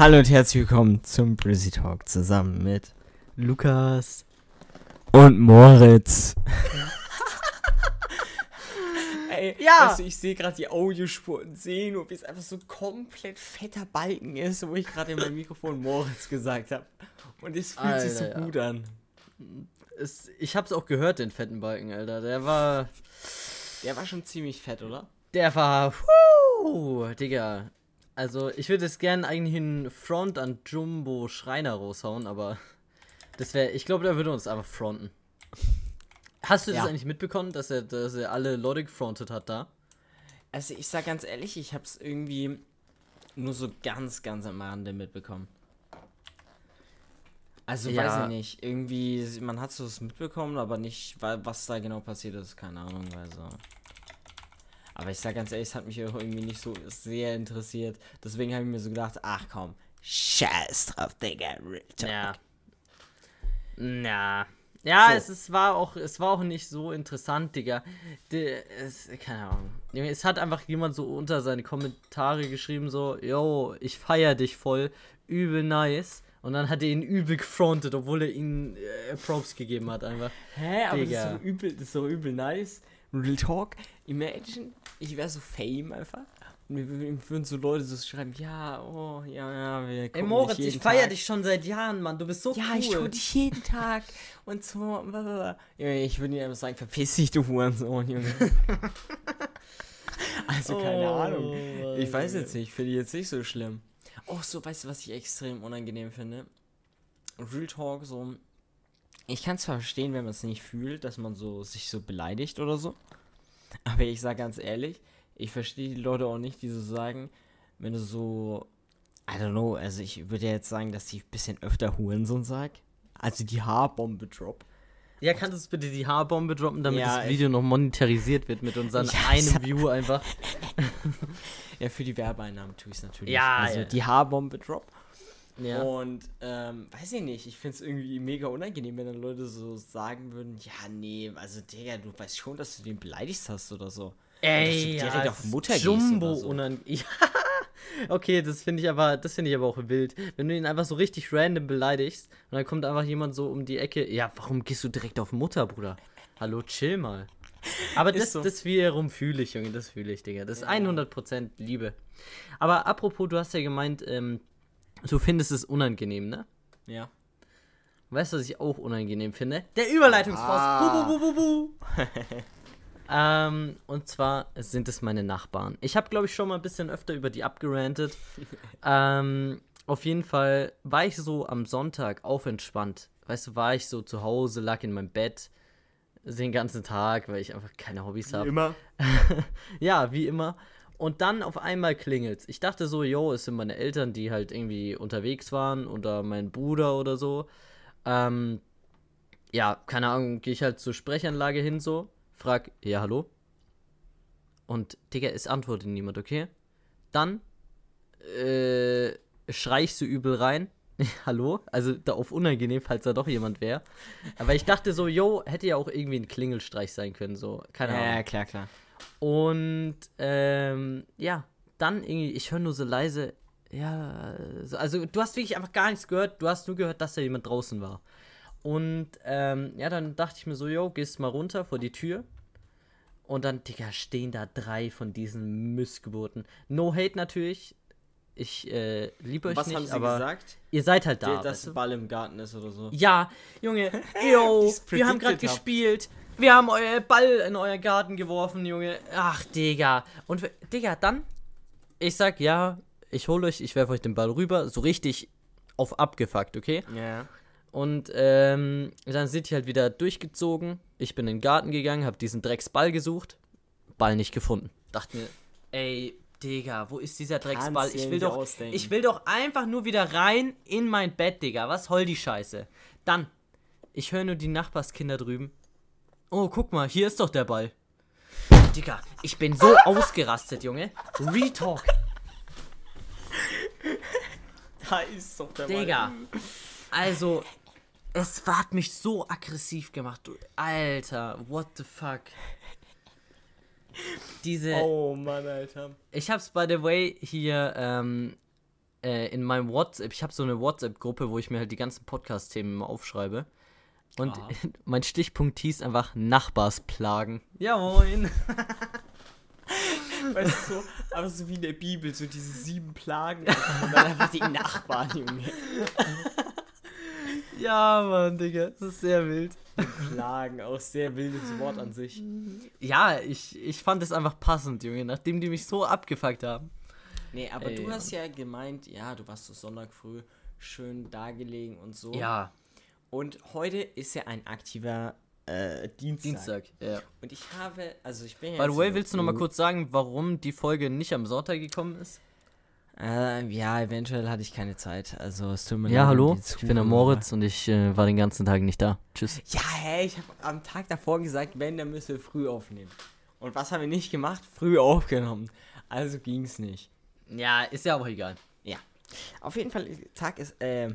Hallo und herzlich willkommen zum Brizzy Talk zusammen mit Lukas. und Moritz. Ey, Ja. Weißt du, ich sehe gerade die Audiospur und sehe nur, wie es einfach so komplett fetter Balken ist, wo ich gerade in mein Mikrofon Moritz gesagt habe. Und es fühlt sich so Alter, ja. gut an. Es, ich hab's auch gehört, den fetten Balken, Alter. Der war. Der war schon ziemlich fett, oder? Der war. Puh, Digga. Also, ich würde es gern eigentlich in Front an Jumbo Schreiner raushauen, aber. Das wäre. Ich glaube, der würde uns einfach fronten. Hast du das Ja. eigentlich mitbekommen, dass er, dass er alle Leute gefrontet hat da? Also ich sag ganz ehrlich, ich hab's irgendwie nur so ganz, ganz am Rande mitbekommen. Also Ja. weiß ich nicht, irgendwie, man hat so es mitbekommen, aber nicht, weil was da genau passiert ist, keine Ahnung, also. Aber ich sag ganz ehrlich, es hat mich auch irgendwie nicht so sehr interessiert. Deswegen habe ich mir so gedacht, ach komm, scheiß drauf, Digga, Real Talk. Ja. Na. Ja, So. es, es war auch, es war auch nicht so interessant, Digga. De, es, keine Ahnung. Es hat einfach jemand so unter seine Kommentare geschrieben, so, yo, ich feier dich voll, übel nice. Und dann hat er ihn übel gefrontet, obwohl er ihn äh, Props gegeben hat, einfach. Hä, aber das ist, so übel, das ist so übel nice. Real Talk, imagine, ich wäre so Fame einfach. Und mir würden so Leute so schreiben, ja, oh, ja, ja, wir Ey, gucken Moritz, dich jeden ich feier Tag. dich schon seit Jahren, Mann. Du bist so Ja, cool. ich schaue dich jeden Tag und so. blablabla. Ich würde dir einfach sagen, verpiss dich, du Hurensohn, Junge. also, keine Oh, Ahnung. Ich weiß jetzt nicht, finde ich jetzt nicht so schlimm. Oh, so, weißt du, was ich extrem unangenehm finde? Real Talk, so. Ich kann zwar verstehen, wenn man es nicht fühlt, dass man so sich so beleidigt oder so. Aber ich sag ganz ehrlich, ich verstehe die Leute auch nicht, die so sagen, wenn du so. I don't know, also ich würde ja jetzt sagen, dass ich ein bisschen öfter Hurensohn sag. Also die Haarbombe drop. Ja, kannst du bitte die Haarbombe droppen, damit Ja, das Video noch monetarisiert wird mit unseren Ja, einem View einfach? Ja, für die Werbeeinnahmen tue ich es natürlich. Ja, also ja. die Haarbombe drop. Ja. Und ähm, weiß ich nicht, ich finde es irgendwie mega unangenehm, wenn dann Leute so sagen würden, ja, nee, also Digga, du weißt schon, dass du den beleidigt hast oder so. dass du direkt auf Mutter gehst Jumbo oder so. unan ja. Okay, das finde ich aber, das finde ich aber auch wild. Wenn du ihn einfach so richtig random beleidigst und dann kommt einfach jemand so um die Ecke, ja, warum gehst du direkt auf Mutter, Bruder? Hallo, chill mal. Aber das, so. das wiederum fühle ich, Junge, das fühle ich, Digga. Das ist 100% Liebe. Aber apropos, du hast ja gemeint, ähm, du findest es unangenehm, ne? Ja. Weißt du, was ich auch unangenehm finde? Der Überleitungsboss. Ah. Bu, bu, bu, ähm, und zwar sind es meine Nachbarn. Ich habe, glaube ich, schon mal ein bisschen öfter über die abgerantet. ähm, auf jeden Fall war ich so am Sonntag auf entspannt. Weißt du, war ich so zu Hause, lag in meinem Bett den ganzen Tag, weil ich einfach keine Hobbys habe. Immer. Ja, wie immer. Und dann auf einmal klingelt's. Ich dachte so, yo, es sind meine Eltern, die halt irgendwie unterwegs waren oder mein Bruder oder so. Ähm, ja, keine Ahnung, gehe ich halt zur Sprechanlage hin so, frag, ja, hallo? Und, Digga, es antwortet niemand, okay? Dann, äh, schrei ich so übel rein. hallo? Also, da auf unangenehm, falls da doch jemand wäre. Aber ich dachte so, yo, hätte ja auch irgendwie ein Klingelstreich sein können, so, keine Ahnung. Ja, ja, klar, klar. Und ähm, ja, dann irgendwie, ich höre nur so leise, ja, so, also du hast wirklich einfach gar nichts gehört, du hast nur gehört, dass da jemand draußen war. Und ähm, ja, dann dachte ich mir so, yo, gehst mal runter vor die Tür. Und dann, Digga, stehen da drei von diesen Missgeburten. No hate natürlich. Ich äh, liebe euch Was nicht, haben sie aber gesagt? ihr seid halt da. Der, weißt dass du? ein Ball im Garten ist oder so. Ja, Junge, yo, wir haben gerade gespielt. Wir haben euer Ball in euer Garten geworfen, Junge. Ach, Digga. Und, Digga, dann, ich sag, ja, ich hol euch, ich werfe euch den Ball rüber, so richtig auf abgefuckt, okay? Ja. Und ähm, dann sind die halt wieder durchgezogen. Ich bin in den Garten gegangen, hab diesen Drecksball gesucht, Ball nicht gefunden. Dachte mir, ey, Digga, wo ist dieser Drecksball? Kannst Ich will doch, ausdenken. ich will doch einfach nur wieder rein in mein Bett, Digga. Was soll die Scheiße? Dann, ich höre nur die Nachbarskinder drüben. Oh, guck mal, hier ist doch der Ball. Digga, ich bin so ausgerastet, Junge. Retalk. Da ist doch der Digga. Also, es hat mich so aggressiv gemacht. Du, Alter, what the fuck. Diese. Oh Mann, Alter. Ich hab's by the way hier ähm, äh, in meinem WhatsApp, ich habe so eine WhatsApp-Gruppe, wo ich mir halt die ganzen Podcast-Themen aufschreibe. Und Aha. mein Stichpunkt hieß einfach Nachbarsplagen. Ja, moin. Weißt du, so, aber so wie in der Bibel, so diese sieben Plagen einfach, und dann einfach die Nachbarn, Junge. Ja, Mann, Digga, das ist sehr wild. Plagen, auch sehr wildes Wort an sich. Ja, ich, ich fand es einfach passend, Junge, nachdem die mich so abgefuckt haben. Nee, aber Ey, du hast ja gemeint, ja, du warst so Sonntag früh schön dagelegen und so. Ja, Und heute ist ja ein aktiver äh, Dienstag. Dienstag, ja. Und ich habe, also ich bin ja By the way, willst du noch mal kurz sagen, warum die Folge nicht am Sonntag gekommen ist? Äh, ja, eventuell hatte ich keine Zeit. Also es tut mir Ja, hallo, ich bin der. Moritz und ich äh, war den ganzen Tag nicht da. Tschüss. Ja, hä, ich habe am Tag davor gesagt, wenn, dann müssen wir früh aufnehmen. Und was haben wir nicht gemacht? Früh aufgenommen. Also ging's nicht. Ja, ist ja auch egal. Ja. Auf jeden Fall, Tag ist, ähm,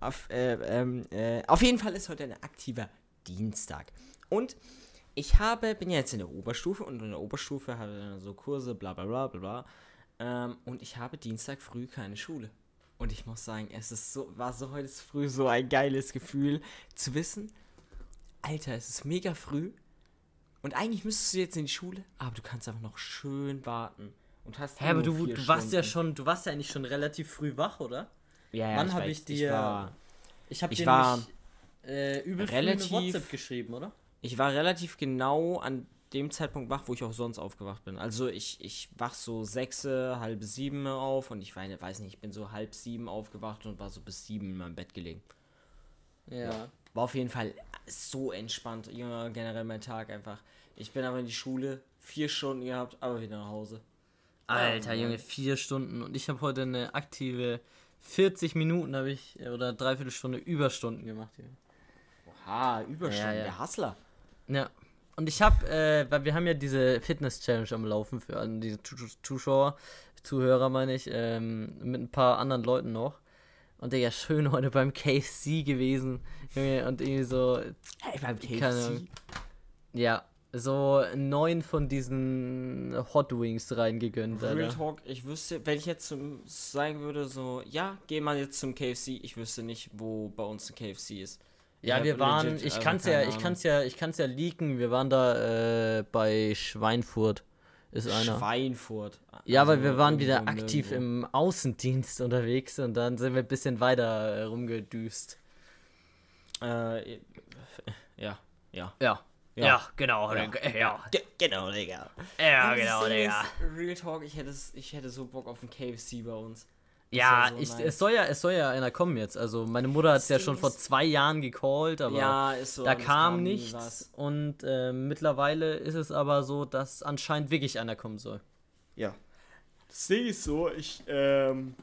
auf, äh, ähm, äh, auf jeden Fall ist heute ein aktiver Dienstag. Und ich habe, bin ja jetzt in der Oberstufe und in der Oberstufe habe ich dann so Kurse, bla bla bla bla bla. Ähm, und ich habe Dienstag früh keine Schule. Und ich muss sagen, es ist so, war so heute früh so ein geiles Gefühl zu wissen, Alter, es ist mega früh. Und eigentlich müsstest du jetzt in die Schule, aber du kannst einfach noch schön warten. Und hast Hä, aber du, du warst ja schon, du warst ja eigentlich schon relativ früh wach, oder? Ja, ja, Wann ich hab weiß, ich dir- war, Ich habe Ich war äh, übel relativ- WhatsApp geschrieben, oder? ich war relativ genau an dem Zeitpunkt wach, wo ich auch sonst aufgewacht bin. Also ich, ich wach so sechs, halb sieben auf und ich weiß weiß nicht, ich bin so halb sieben aufgewacht und war so bis sieben in meinem Bett gelegen. Ja. War auf jeden Fall so entspannt, Junge, generell mein Tag einfach. Ich bin aber in die Schule, vier Stunden gehabt, aber wieder nach Hause. Alter, Ja, Junge, vier Stunden und ich habe heute eine aktive 40 Minuten habe ich äh, oder dreiviertel Stunde Überstunden gemacht. Junge. Oha, Überstunden, Ja, ja. der Hustler. Ja. Und ich habe, äh, weil wir haben ja diese Fitness-Challenge am Laufen für alle diese Zuschauer, Zuhörer meine ich, ähm, mit ein paar anderen Leuten noch. Und der ja schön heute beim KFC gewesen. Junge, und irgendwie so, Hey, beim Keine. KFC. ja, so neun von diesen Hot Wings reingegönnt. Real Alter. Talk, ich wüsste, wenn ich jetzt zum, sagen würde, so, ja, geh mal jetzt zum KFC, ich wüsste nicht, wo bei uns ein KFC ist. Ja, Ich wir waren, legit ich einfach kann's ja, ich kann's ja, ich kann's ja leaken. Wir waren da äh, bei Schweinfurt. Ist einer. Schweinfurt. Ja, weil Also wir waren irgendwo wieder aktiv nirgendwo. im Außendienst unterwegs und dann sind wir ein bisschen weiter äh, rumgedüst. Äh, ja, ja. Ja. Ja. genau. Ja. Ja, Ge genau, Digga. ja genau, Digga. Real Talk, ich hätte, ich hätte so Bock auf ein KFC bei uns. Das Ja, so ich, nice. es, soll ja, es soll ja einer kommen jetzt. Also meine Mutter hat es ja schon vor zwei Jahren gecallt, aber ja, ist so. da kam nie nichts. was. Und äh, mittlerweile ist es aber so, dass anscheinend wirklich einer kommen soll. Ja. Das Ding ist so, ich ähm,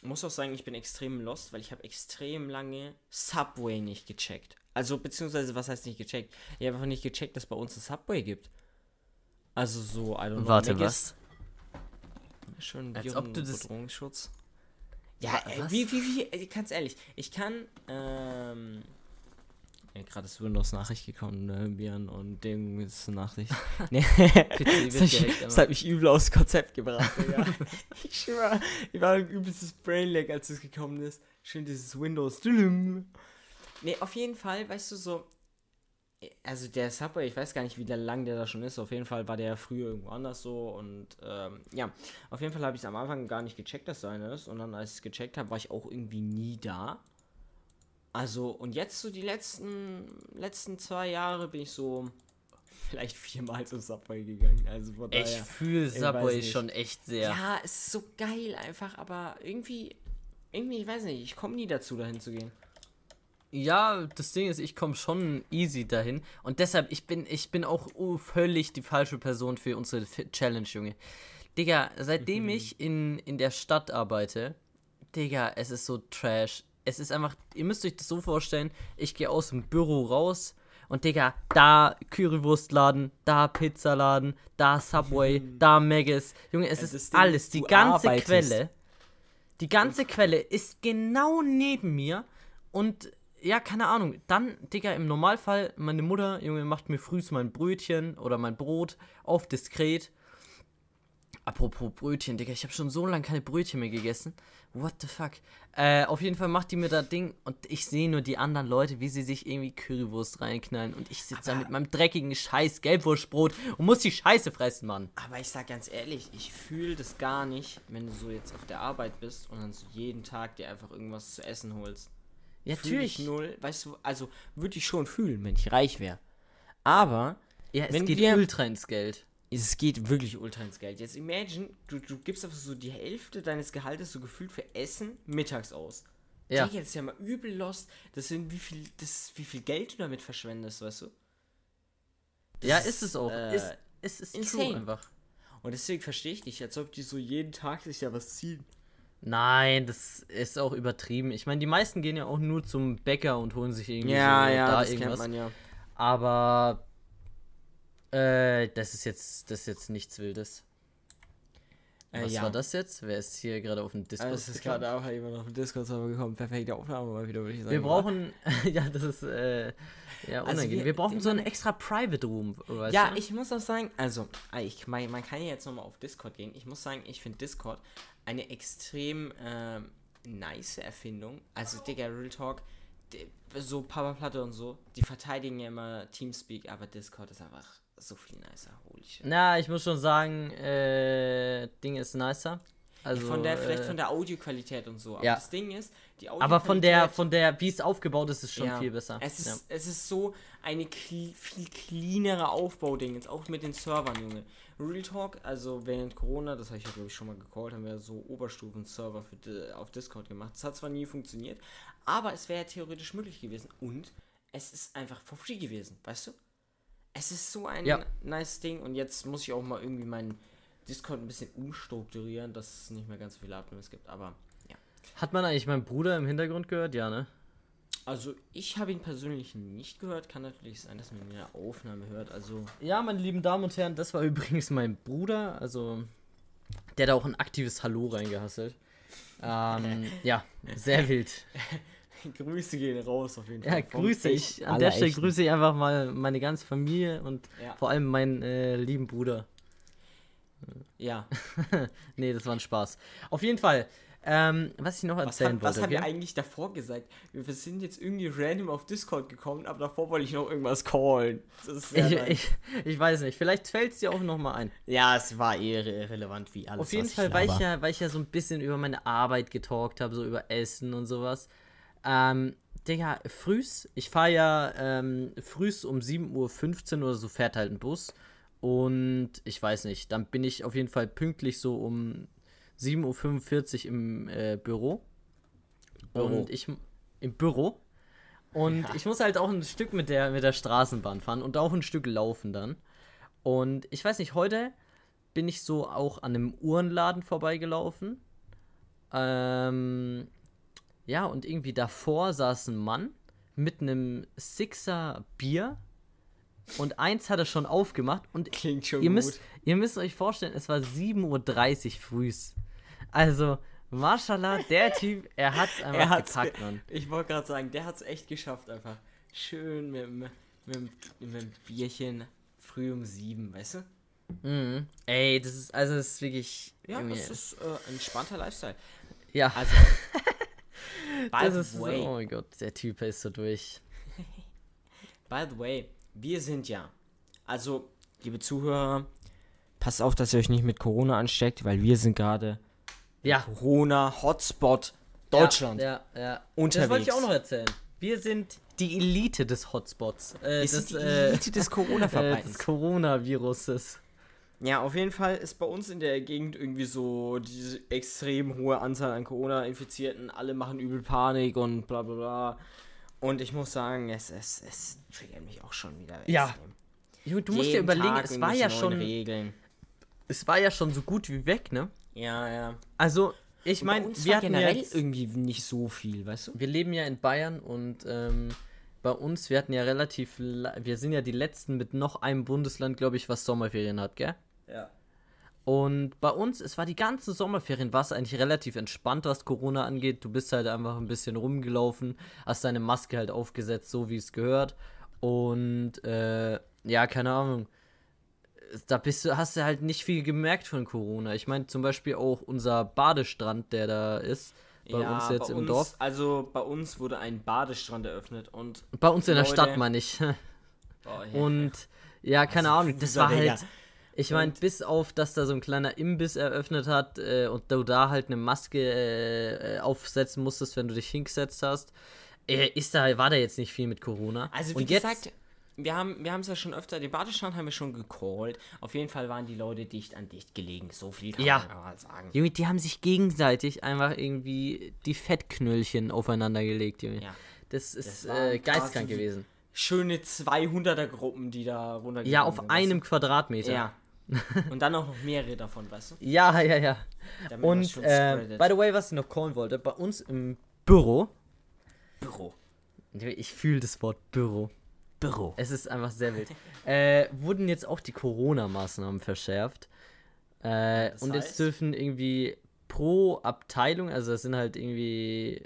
muss auch sagen, ich bin extrem lost, weil ich habe extrem lange Subway nicht gecheckt. Also, beziehungsweise, was heißt nicht gecheckt? Ich habe einfach nicht gecheckt, dass bei uns ein Subway gibt. Also so, I don't know. Warte, was? Schön Als ob du das- Bedrohungsschutz. Ja, was? wie, wie, wie, ganz ehrlich, ich kann, ähm, ja, gerade ist Windows-Nachricht gekommen, ne, Björn, und Ding ist eine Nachricht. nee, das, hat mich- das hat mich übel aufs Konzept gebracht, Digga. ich schwör, ich war ein übelstes Brainlag, als es gekommen ist. Schön dieses Windows. Nee, auf jeden Fall, weißt du, so, also der Subway, ich weiß gar nicht, wie lang der da schon ist. Auf jeden Fall war der früher irgendwo anders so. Und ähm, ja, auf jeden Fall habe ich es am Anfang gar nicht gecheckt, dass da einer ist. Und dann, als ich es gecheckt habe, war ich auch irgendwie nie da. Also, und jetzt so die letzten, letzten zwei Jahre bin ich so vielleicht viermal zum Subway gegangen. Also von Ich daher. fühle weiß Subway schon echt sehr. Ja, es ist so geil einfach, aber irgendwie, irgendwie, ich weiß nicht, ich komme nie dazu, dahin zu gehen. Ja, das Ding ist, ich komme schon easy dahin. Und deshalb, ich bin, ich bin auch völlig die falsche Person für unsere Challenge, Junge. Digga, seitdem ich in, in der Stadt arbeite, Digga, es ist so trash. Es ist einfach, ihr müsst euch das so vorstellen, ich gehe aus dem Büro raus und Digga, da Currywurstladen, da Pizzaladen, da Subway, da Maggis. Junge, es das ist Ding alles. ist, Die ganze arbeitest. Quelle. Die ganze Quelle ist genau neben mir und ja, keine Ahnung. Dann, Digga, im Normalfall, meine Mutter, Junge, macht mir frühs mein Brötchen oder mein Brot auf diskret. Apropos Brötchen, Digga, ich habe schon so lange keine Brötchen mehr gegessen. What the fuck? Äh, auf jeden Fall macht die mir da Ding und ich sehe nur die anderen Leute, wie sie sich irgendwie Currywurst reinknallen und ich sitze da mit meinem dreckigen Scheiß Gelbwurstbrot und muss die Scheiße fressen, Mann. Aber ich sag ganz ehrlich, ich fühle das gar nicht, wenn du so jetzt auf der Arbeit bist und dann so jeden Tag dir einfach irgendwas zu essen holst. Ja, natürlich. ich null. Weißt du, also würde ich schon fühlen, wenn ich reich wäre. Aber Ja, es wenn geht wir- ultra ins Geld. es geht wirklich ultra ins Geld. Jetzt imagine, du, du gibst einfach so die Hälfte deines Gehaltes so gefühlt für Essen mittags aus. Ja. Digga, das ist ja mal übel lost. Das sind wie viel, das, wie viel Geld du damit verschwendest, weißt du? Das Ja, ist es auch. äh, ist, es ist insane. einfach. Und deswegen verstehe ich nicht, als ob die so jeden Tag sich da was ziehen. Nein, das ist auch übertrieben. Ich meine, die meisten gehen ja auch nur zum Bäcker und holen sich irgendwie Ja, so ja, da das irgendwas. man ja. Aber äh, das ist jetzt das ist jetzt nichts Wildes. Äh, Was ja. war das jetzt? Wer ist hier gerade auf dem Discord? Also, es ist gerade auch jemand auf dem Discord-Server gekommen. Perfekte Aufnahme mal wieder, würde ich sagen. wir brauchen ja, das ist äh, ja Also unangenehm. wir- wir, brauchen so einen extra Private Room, Ja, du? ich muss auch sagen, also, ah, ich, mein, man kann ja jetzt nochmal auf Discord gehen. Ich muss sagen, ich finde Discord eine extrem ähm, nice Erfindung. Also, Digga, Real Talk, so Papa Platte und so, die verteidigen ja immer Teamspeak, aber Discord ist einfach so viel nicer. Holy shit. Na, ich muss schon sagen, äh, Ding ist nicer. Also von der, vielleicht äh, von der Audioqualität und so. Aber ja. das Ding ist, die aber von der, von der, wie es aufgebaut ist, ist schon Ja. viel besser. Es ist, ja. es ist so eine viel cleanere Aufbauding, jetzt auch mit den Servern, Junge. Real Talk, also während Corona, das habe ich ja glaube ich schon mal gecallt, haben wir so Oberstufen-Server für auf Discord gemacht. Das hat zwar nie funktioniert, aber es wäre ja theoretisch möglich gewesen und es ist einfach for free gewesen, weißt du? Es ist so ein Ja. nice Ding und jetzt muss ich auch mal irgendwie meinen Discord ein bisschen umstrukturieren, dass es nicht mehr ganz so viele Admins gibt, aber ja. Hat man eigentlich meinen Bruder im Hintergrund gehört? Ja, ne? Also ich habe ihn persönlich nicht gehört. Kann natürlich sein, dass man ihn in der Aufnahme hört. Also Ja, meine lieben Damen und Herren, das war übrigens mein Bruder. Also, der hat auch ein aktives Hallo reingehasselt. Ähm, ja, sehr wild. Grüße gehen raus auf jeden Ja, Vom grüße ich. An der Stelle grüße ich einfach mal meine ganze Familie und Ja. vor allem meinen äh, lieben Bruder. Ja. Nee, das war ein Spaß. Auf jeden Fall, ähm, was ich noch Was, erzählen was wollte. haben wir gell? eigentlich davor gesagt? Wir sind jetzt irgendwie random auf Discord gekommen, aber davor wollte ich noch irgendwas callen. Das ist sehr ich, ich, ich weiß nicht, vielleicht fällt es dir auch noch mal ein. ja, es war eher irrelevant wie alles. Auf jeden was Fall, weil ich, ja, weil ich ja so ein bisschen über meine Arbeit getalkt habe, so über Essen und sowas. Ähm, Digga, frühs, ich fahre ja ähm, frühs um 7.15 Uhr oder so fährt halt ein Bus. Und ich weiß nicht, dann bin ich auf jeden Fall pünktlich so um 7.45 Uhr im äh, Büro. Büro. Und ich im Büro. Und Ja. ich muss halt auch ein Stück mit der, mit der Straßenbahn fahren und auch ein Stück laufen dann. Und ich weiß nicht, heute bin ich so auch an einem Uhrenladen vorbeigelaufen. Ähm, ja, und irgendwie davor saß ein Mann mit einem Sixer Bier. Und eins hat er schon aufgemacht. Und Klingt schon ihr gut. müsst, ihr müsst euch vorstellen, es war 7.30 Uhr frühs. Also, Mashallah, der Typ, er hat's einfach er hat's gepackt, ge- Mann. Ich wollte gerade sagen, der hat es echt geschafft einfach. Schön mit, dem- mit, dem- mit dem Bierchen früh um sieben, weißt du? Mhm. Ey, das ist, also, das ist wirklich. Ja, das ist äh, entspannter Lifestyle. ja, Also, by das the way, oh mein Gott, der Typ ist so durch. by the way, wir sind ja, also, liebe Zuhörer, passt auf, dass ihr euch nicht mit Corona ansteckt, weil wir sind gerade Ja, Corona-Hotspot Deutschland. Ja, ja. ja. Das Unterwegs. wollte ich auch noch erzählen. Wir sind die Elite des Hotspots. Äh, Wir des, sind die äh, Elite des äh, Corona-Verbreitens. des Coronaviruses. Ja, auf jeden Fall ist bei uns in der Gegend irgendwie so diese extrem hohe Anzahl an Corona-Infizierten. Alle machen übel Panik und bla bla bla. Und ich muss sagen, es, es, es triggert mich auch schon wieder. Ja. extrem. Du musst dir überlegen, Tag es war ja schon, Regeln. es war ja schon so gut wie weg, ne? Ja, ja. Also, ich meine, uns wir hatten ja irgendwie nicht so viel, weißt du? wir leben ja in Bayern und ähm, bei uns, wir hatten ja relativ, la- wir sind ja die letzten mit noch einem Bundesland, glaube ich, was Sommerferien hat, gell? Ja. Und bei uns, es war die ganzen Sommerferien, war es eigentlich relativ entspannt, was Corona angeht. Du bist halt einfach ein bisschen rumgelaufen, hast deine Maske halt aufgesetzt, so wie es gehört. Und äh, ja, keine Ahnung. Da bist du, hast du halt nicht viel gemerkt von Corona. Ich meine zum Beispiel auch unser Badestrand, der da ist, bei ja, uns jetzt im uns, Dorf. Also bei uns wurde ein Badestrand eröffnet und. Bei uns in der Leute- Stadt, meine ich. Boah, ja. Und ja, keine Also, Ahnung, das war Digga. halt. Ich meine, bis auf, dass da so ein kleiner Imbiss eröffnet hat äh, und du da halt eine Maske äh, äh, aufsetzen musstest, wenn du dich hingesetzt hast, äh, ist da, war da jetzt nicht viel mit Corona. Also wie und jetzt, gesagt, wir haben wir haben es ja schon öfter, den Badestrand haben wir schon gecallt. Auf jeden Fall waren die Leute dicht an dicht gelegen. So viel kann Ja. man mal sagen. Junge, die haben sich gegenseitig einfach irgendwie die Fettknöllchen aufeinander gelegt, Junge. Ja. Das ist Das äh, geistkrank gewesen. Schöne 200er Gruppen, die da runtergegangen Ja, auf sind, einem Quadratmeter. Weißt du? Ja. Und dann auch noch mehrere davon, weißt du? Ja, ja, ja. Damit Und, äh, by the way, was ich noch callen wollte, bei uns im Büro, Büro. ich fühle das Wort Büro. Büro. Es ist einfach sehr wild. äh, wurden jetzt auch die Corona-Maßnahmen verschärft. Äh, Das und jetzt heißt? dürfen irgendwie pro Abteilung, also das sind halt irgendwie,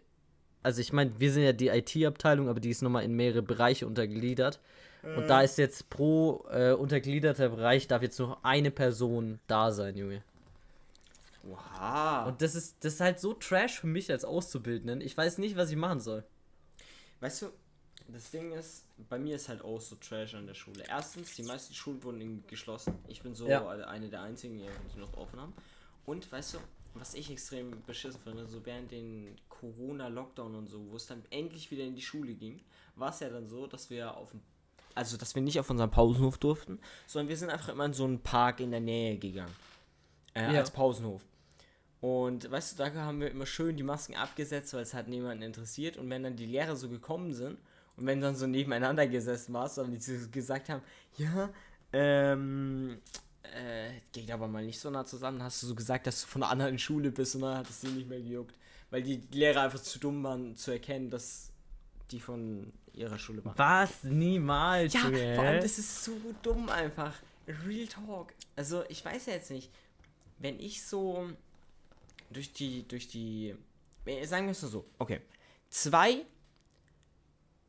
also ich meine, wir sind ja die IT-Abteilung, aber die ist nochmal in mehrere Bereiche untergliedert. Und Mhm. da ist jetzt pro äh, untergliederter Bereich darf jetzt noch eine Person da sein, Junge. Oha. Und das ist, das ist halt so trash für mich als Auszubildenden. Ich weiß nicht, was ich machen soll. Weißt du, das Ding ist, bei mir ist halt auch so Trash an der Schule. Erstens, die meisten Schulen wurden geschlossen. Ich bin so Ja. eine der einzigen, die noch offen haben. Und weißt du, was ich extrem beschissen finde, so während den Corona-Lockdown und so, wo es dann endlich wieder in die Schule ging, war es ja dann so, dass wir auf dem also dass wir nicht auf unseren Pausenhof durften, sondern wir sind einfach immer in so einen Park in der Nähe gegangen. Äh, Ja. Als Pausenhof. Und weißt du, da haben wir immer schön die Masken abgesetzt, weil es hat niemanden interessiert. Und wenn dann die Lehrer so gekommen sind und wenn dann so nebeneinander gesessen warst und die gesagt haben, ja, ähm, äh, geht aber mal nicht so nah zusammen, hast du so gesagt, dass du von einer anderen Schule bist und dann hat es sie nicht mehr gejuckt. Weil die Lehrer einfach zu dumm waren zu erkennen, dass die von ihrer Schule waren. Was? Niemals. Ja, Junge. vor allem, das ist so dumm einfach. Real Talk. Also, ich weiß ja jetzt nicht, wenn ich so durch die, durch die, äh, sagen wir es nur so, okay, zwei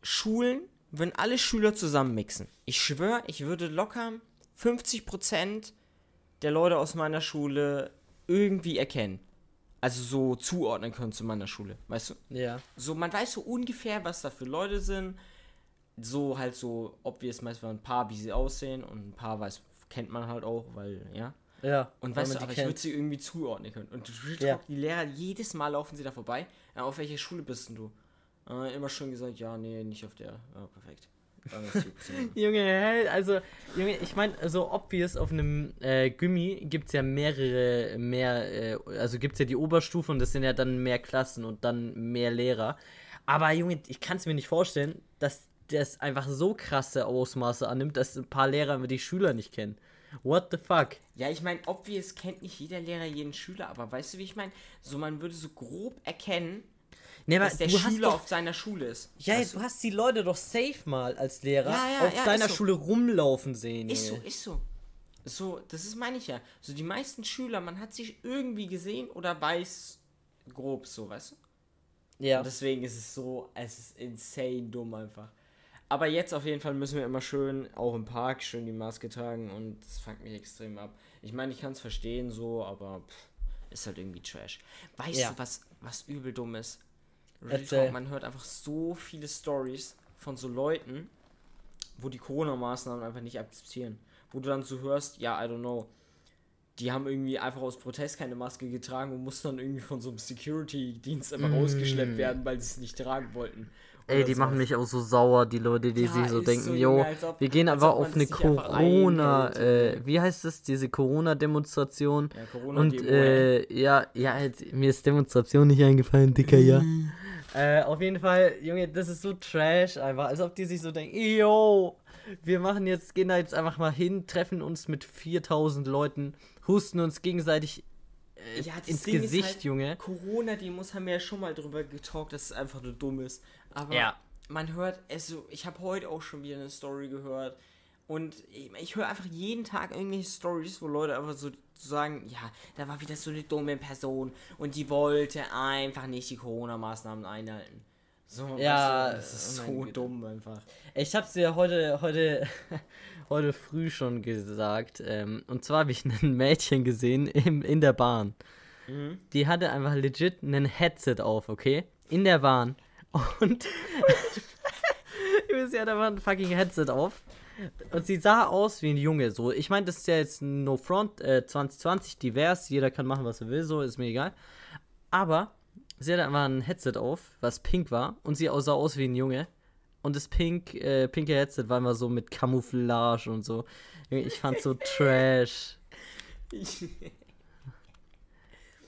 Schulen würden alle Schüler zusammen mixen. Ich schwöre, ich würde locker 50% der Leute aus meiner Schule irgendwie erkennen. Also so zuordnen können zu meiner Schule, weißt du? Ja. So, man weiß so ungefähr, was da für Leute sind. So halt so, obvious meistens ein paar, wie sie aussehen und ein paar weiß, kennt man halt auch, weil, ja. Ja. Und weißt man du, aber ich kennt. würde sie irgendwie zuordnen können. Und Talk, Ja. die Lehrer, jedes Mal laufen sie da vorbei. Ja, auf welche Schule bist denn du? Äh, immer schön gesagt, ja, nee, nicht auf der. Ja, perfekt. Junge, also, Junge, ich meine, so obvious auf einem äh, Gummi gibt es ja mehrere, mehr, äh, also gibt es ja die Oberstufe und das sind ja dann mehr Klassen und dann mehr Lehrer. Aber Junge, ich kann es mir nicht vorstellen, dass das einfach so krasse Ausmaße annimmt, dass ein paar Lehrer die Schüler nicht kennen. What the fuck? Ja, ich meine, obvious kennt nicht jeder Lehrer jeden Schüler, aber weißt du, wie ich meine? So, man würde so grob erkennen, Nee, dass der du hast Schüler doch, auf seiner Schule ist. ja, Weißt du hast die Leute doch safe mal als Lehrer Ja, ja, auf ja, deiner so. Schule rumlaufen sehen. Ist so, ist so. So, das ist meine ich ja. So die meisten Schüler, man hat sich irgendwie gesehen oder weiß grob so, weißt du? Ja. Und deswegen ist es so, es ist insane dumm einfach. Aber jetzt auf jeden Fall müssen wir immer schön, auch im Park, schön die Maske tragen und das fuckt mich extrem ab. Ich meine, ich kann es verstehen so, aber pff, ist halt irgendwie Trash. Weißt Ja. du, was, was übel dumm ist? Erzähl. Man hört einfach so viele Stories von so Leuten, wo die Corona-Maßnahmen einfach nicht akzeptieren. Wo du dann so hörst, ja, I don't know, die haben irgendwie einfach aus Protest keine Maske getragen und mussten dann irgendwie von so einem Security-Dienst einfach rausgeschleppt werden, weil sie es nicht tragen wollten. Mm. Ey, die so. machen mich auch so sauer, die Leute, die Ja, sich so denken, so, jo, ob- wir gehen aber man auf eine einfach Corona, äh, wie heißt das, diese Corona-Demonstration. Ja, Corona Und äh, ja, ja, halt, mir ist Demonstration nicht eingefallen, Dicker, ja. Äh, auf jeden Fall, Junge, das ist so trash einfach, als ob die sich so denken, yo, wir machen jetzt, gehen da jetzt einfach mal hin, treffen uns mit 4000 Leuten, husten uns gegenseitig äh, Ja, ins Ding Gesicht, halt, Junge. Corona-Demos haben wir ja schon mal drüber getalkt, dass es einfach nur dumm ist. Aber Ja. man hört, also ich habe heute auch schon wieder eine Story gehört und ich, ich höre einfach jeden Tag irgendwelche Stories, wo Leute einfach so sagen, ja, da war wieder so eine dumme Person und die wollte einfach nicht die Corona-Maßnahmen einhalten. So, Ja, weißt du, das ist oh so dumm einfach. Ich hab's dir heute, heute, heute früh schon gesagt. Ähm, und zwar habe ich ein Mädchen gesehen im, in der Bahn. Mhm. Die hatte einfach legit ein Headset auf, okay? In der Bahn. Und sie hat einfach ein fucking Headset auf. Und sie sah aus wie ein Junge, so. Ich meine, das ist ja jetzt No Front äh, 2020 divers. Jeder kann machen, was er will, so ist mir egal. Aber sie hatte einfach ein Headset auf, was pink war. Und sie sah aus wie ein Junge. Und das pink, äh, pinke Headset war immer so mit Camouflage und so. Ich fand's so trash.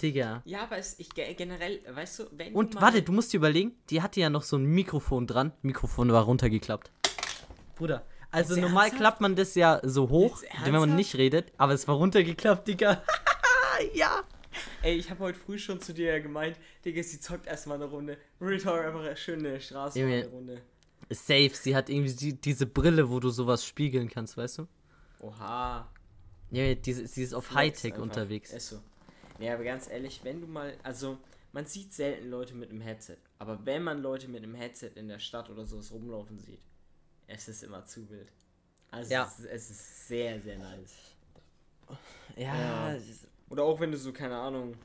Digga. ja, aber es, ich ge- generell, weißt du, wenn Und du warte, du musst dir überlegen, die hatte ja noch so ein Mikrofon dran. Mikrofon war runtergeklappt. Bruder. Also Jetzt normal ernsthaft? klappt man das ja so hoch, wenn man nicht redet, aber es war runtergeklappt, Digga. ja. Ey, ich habe heute früh schon zu dir gemeint, Digga, sie zockt erstmal eine Runde. Real Talk einfach schön eine Straße Junge. eine Runde. Safe, sie hat irgendwie die, diese Brille, wo du sowas spiegeln kannst, weißt du? Oha. Ja, diese, sie ist auf Flex Hightech einfach. unterwegs. Ist so. Nee, aber ganz ehrlich, wenn du mal, also man sieht selten Leute mit einem Headset, aber wenn man Leute mit einem Headset in der Stadt oder sowas rumlaufen sieht, es ist immer zu wild. Also Ja. es, ist, es ist sehr, sehr nice. Ja, Ja. Oder auch wenn du so, keine Ahnung.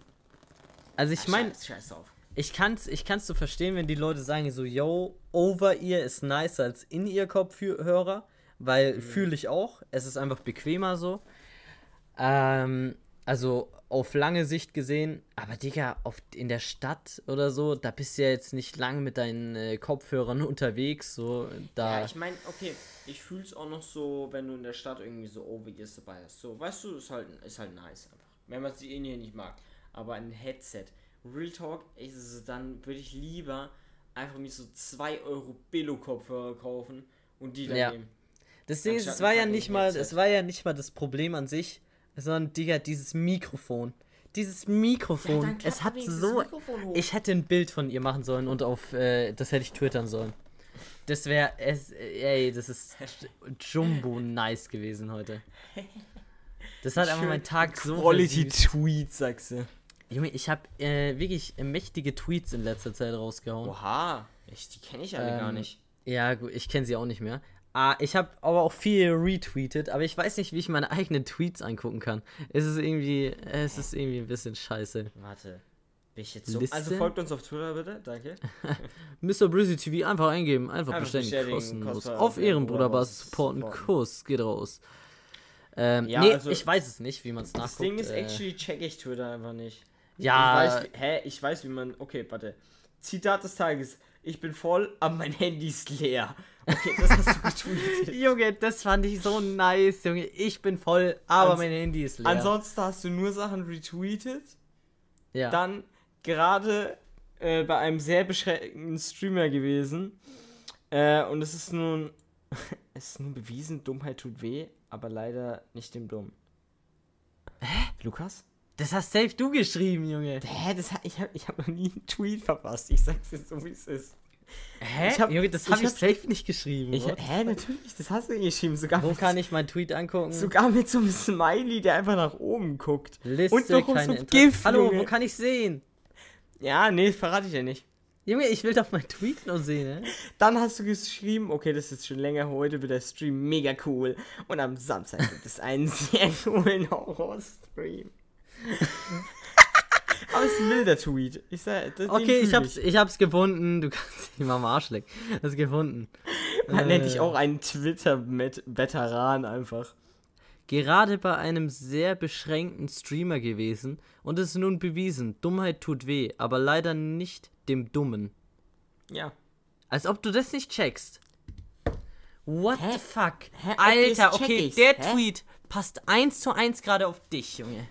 also ich Ach, meine, scheiß, scheiß drauf. ich kann's, ich kann's so verstehen, wenn die Leute sagen so, yo, over ear ist nicer als in ear Kopfhörer, weil fühle ich auch. Es ist einfach bequemer so. Ähm, also auf lange Sicht gesehen, aber Digga, auf, in der Stadt oder so, da bist du ja jetzt nicht lang mit deinen äh, Kopfhörern unterwegs, so da. Ja, ich meine, okay, ich fühle es auch noch so, wenn du in der Stadt irgendwie so Over-Ears dabei hast. So, weißt du, ist halt, ist halt nice einfach. Wenn man sie in hier nicht mag. Aber ein Headset, Real Talk, ist es, dann würde ich lieber einfach mir so 2 Euro Billo-Kopfhörer kaufen und die dann Ja. nehmen. Das Ding ist, es war ja nicht mal, es war ja nicht mal das Problem an sich, sondern Digga, dieses Mikrofon. Dieses Mikrofon, es hat so. Ich hätte ein Bild von ihr machen sollen und auf, äh, das hätte ich twittern sollen. Das wäre, es, ey, das ist Jumbo nice gewesen heute. Das hat einfach meinen Tag so versüßt. Tweet, sagst du. Junge, ich habe äh, wirklich mächtige Tweets in letzter Zeit rausgehauen. Oha, ich, die kenne ich alle gar Ähm, nicht. Ja, gut, ich kenne sie auch nicht mehr. Ah, ich habe aber auch viel retweetet, aber ich weiß nicht, wie ich meine eigenen Tweets angucken kann. Es ist irgendwie, es ist irgendwie ein bisschen scheiße. Warte. Bin ich jetzt so. Liste? Also folgt uns auf Twitter bitte, danke. Mr. Brizzy TV einfach eingeben, einfach, Einfach bestätigen, bestätigen, kostenlos. kostenlos, Auf Ehrenbruderbasis Bruderbasis supporten. Kuss, geht raus. Ähm, Ja, nee, also- ich weiß es nicht, wie man es nachguckt. Das Ding ist, äh, actually check ich Twitter einfach nicht. Ja. Ich weiß, hä? Ich weiß, wie man. Okay, warte. Zitat des Tages. Ich bin voll, aber mein Handy ist leer. Okay, das hast du getweetet. Junge, das fand ich so nice, Junge. Ich bin voll, aber Ans- mein Handy ist leer. Ansonsten hast du nur Sachen retweetet. ja. Dann gerade äh, bei einem sehr beschränkten Streamer gewesen. Äh, und es ist nun. es ist nun bewiesen, Dummheit tut weh, aber leider nicht dem Dumm. Hä? Lukas? das hast safe du geschrieben, Junge. Hä, das, ich habe ich hab noch nie einen Tweet verpasst. Ich sag's jetzt so, wie es ist. Hä? Ich hab- Junge, das ich habe ich, hab- safe nicht geschrieben. Ich, hä, natürlich, das hast du geschrieben. Sogar Wo mit, kann ich meinen Tweet angucken? sogar mit so einem Smiley, der einfach nach oben guckt. Liste, Und noch keine so Inter- GIF, Hallo, Junge. wo kann ich sehen? Ja, nee, verrate ich ja nicht. Junge, ich will doch meinen Tweet noch sehen, ne? Dann hast du geschrieben, okay, das ist schon länger, heute wird der Stream mega cool. Und am Samstag gibt es einen sehr coolen Horror-Stream. Aber es ist ein wilder Tweet. Ich sag, den Okay, ich hab's, ich hab's gefunden. Du kannst dich mal am Arsch lecken. Hast gefunden. Man nennt dich Äh, auch einen Twitter-Veteran einfach. Gerade bei einem sehr beschränkten Streamer gewesen und es ist nun bewiesen, Dummheit tut weh, aber leider nicht dem Dummen. Ja. Als ob du das nicht checkst. What Hä? the fuck? Hä? Alter, okay, der Hä? Tweet passt eins zu eins gerade auf dich, Junge.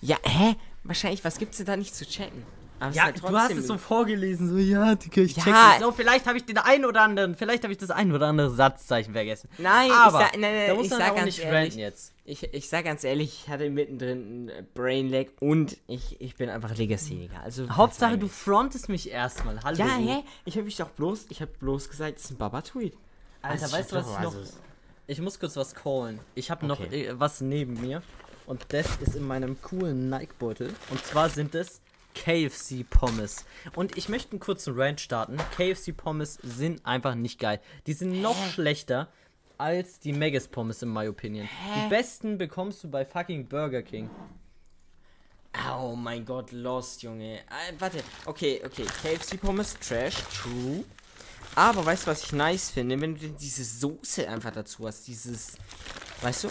Ja, hä? Wahrscheinlich, was gibt's denn da nicht zu checken? Aber es Ja, halt du hast es so vorgelesen, so, ja, Digga, ich Ja. das. So, vielleicht habe ich den einen oder anderen, vielleicht habe ich das ein oder andere Satzzeichen vergessen. Nein, Aber, ich sag, nein, nein, da muss ich sag auch ganz nicht ehrlich, jetzt. Ich, ich sag ganz ehrlich, ich hatte mittendrin ein Brainlag und ich, ich bin einfach Legacy-Jäger. Also, Hauptsache, du frontest mich erstmal. Hallo. Ja, hä? Ich hab mich doch bloß, ich hab bloß gesagt, es ist ein Baba-Tweet. Alter, Also, weißt du, was ich noch. also- Ich muss kurz was callen. Ich habe noch Okay. äh, was neben mir. Und das ist in meinem coolen Nike-Beutel. Und zwar sind es KFC Pommes. Und ich möchte einen kurzen Rant starten. KFC Pommes sind einfach nicht geil. Die sind noch schlechter als die Megas Pommes in my opinion. Die besten bekommst du bei fucking Burger King. Oh mein Gott, Lost, Junge. Äh, warte, okay, okay. KFC Pommes, Trash, true. Aber weißt du, was ich nice finde? Wenn du diese Soße einfach dazu hast, dieses. Weißt du?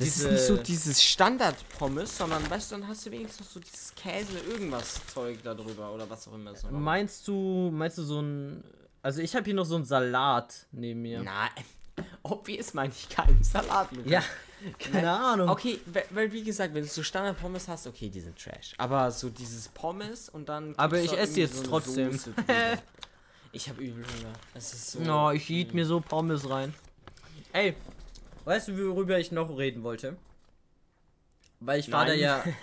Das Diese- ist nicht so dieses Standard-Pommes, sondern weißt du, dann hast du wenigstens noch so dieses Käse, irgendwas Zeug da drüber oder was auch immer. war. Meinst du, meinst du so ein. Also ich habe hier noch so einen Salat neben mir. Na, obvious meine ich keinen Salat mit. Ja, keine Ahnung. Okay, we- weil wie gesagt, wenn du so Standard-Pommes hast, okay, die sind Trash. Aber so dieses Pommes und dann. Aber ich esse jetzt eine trotzdem. Ich habe übel Hunger. Es ist so. No, ich eat mir so Pommes rein. Ey, weißt du, worüber ich noch reden wollte? Weil ich war da ja.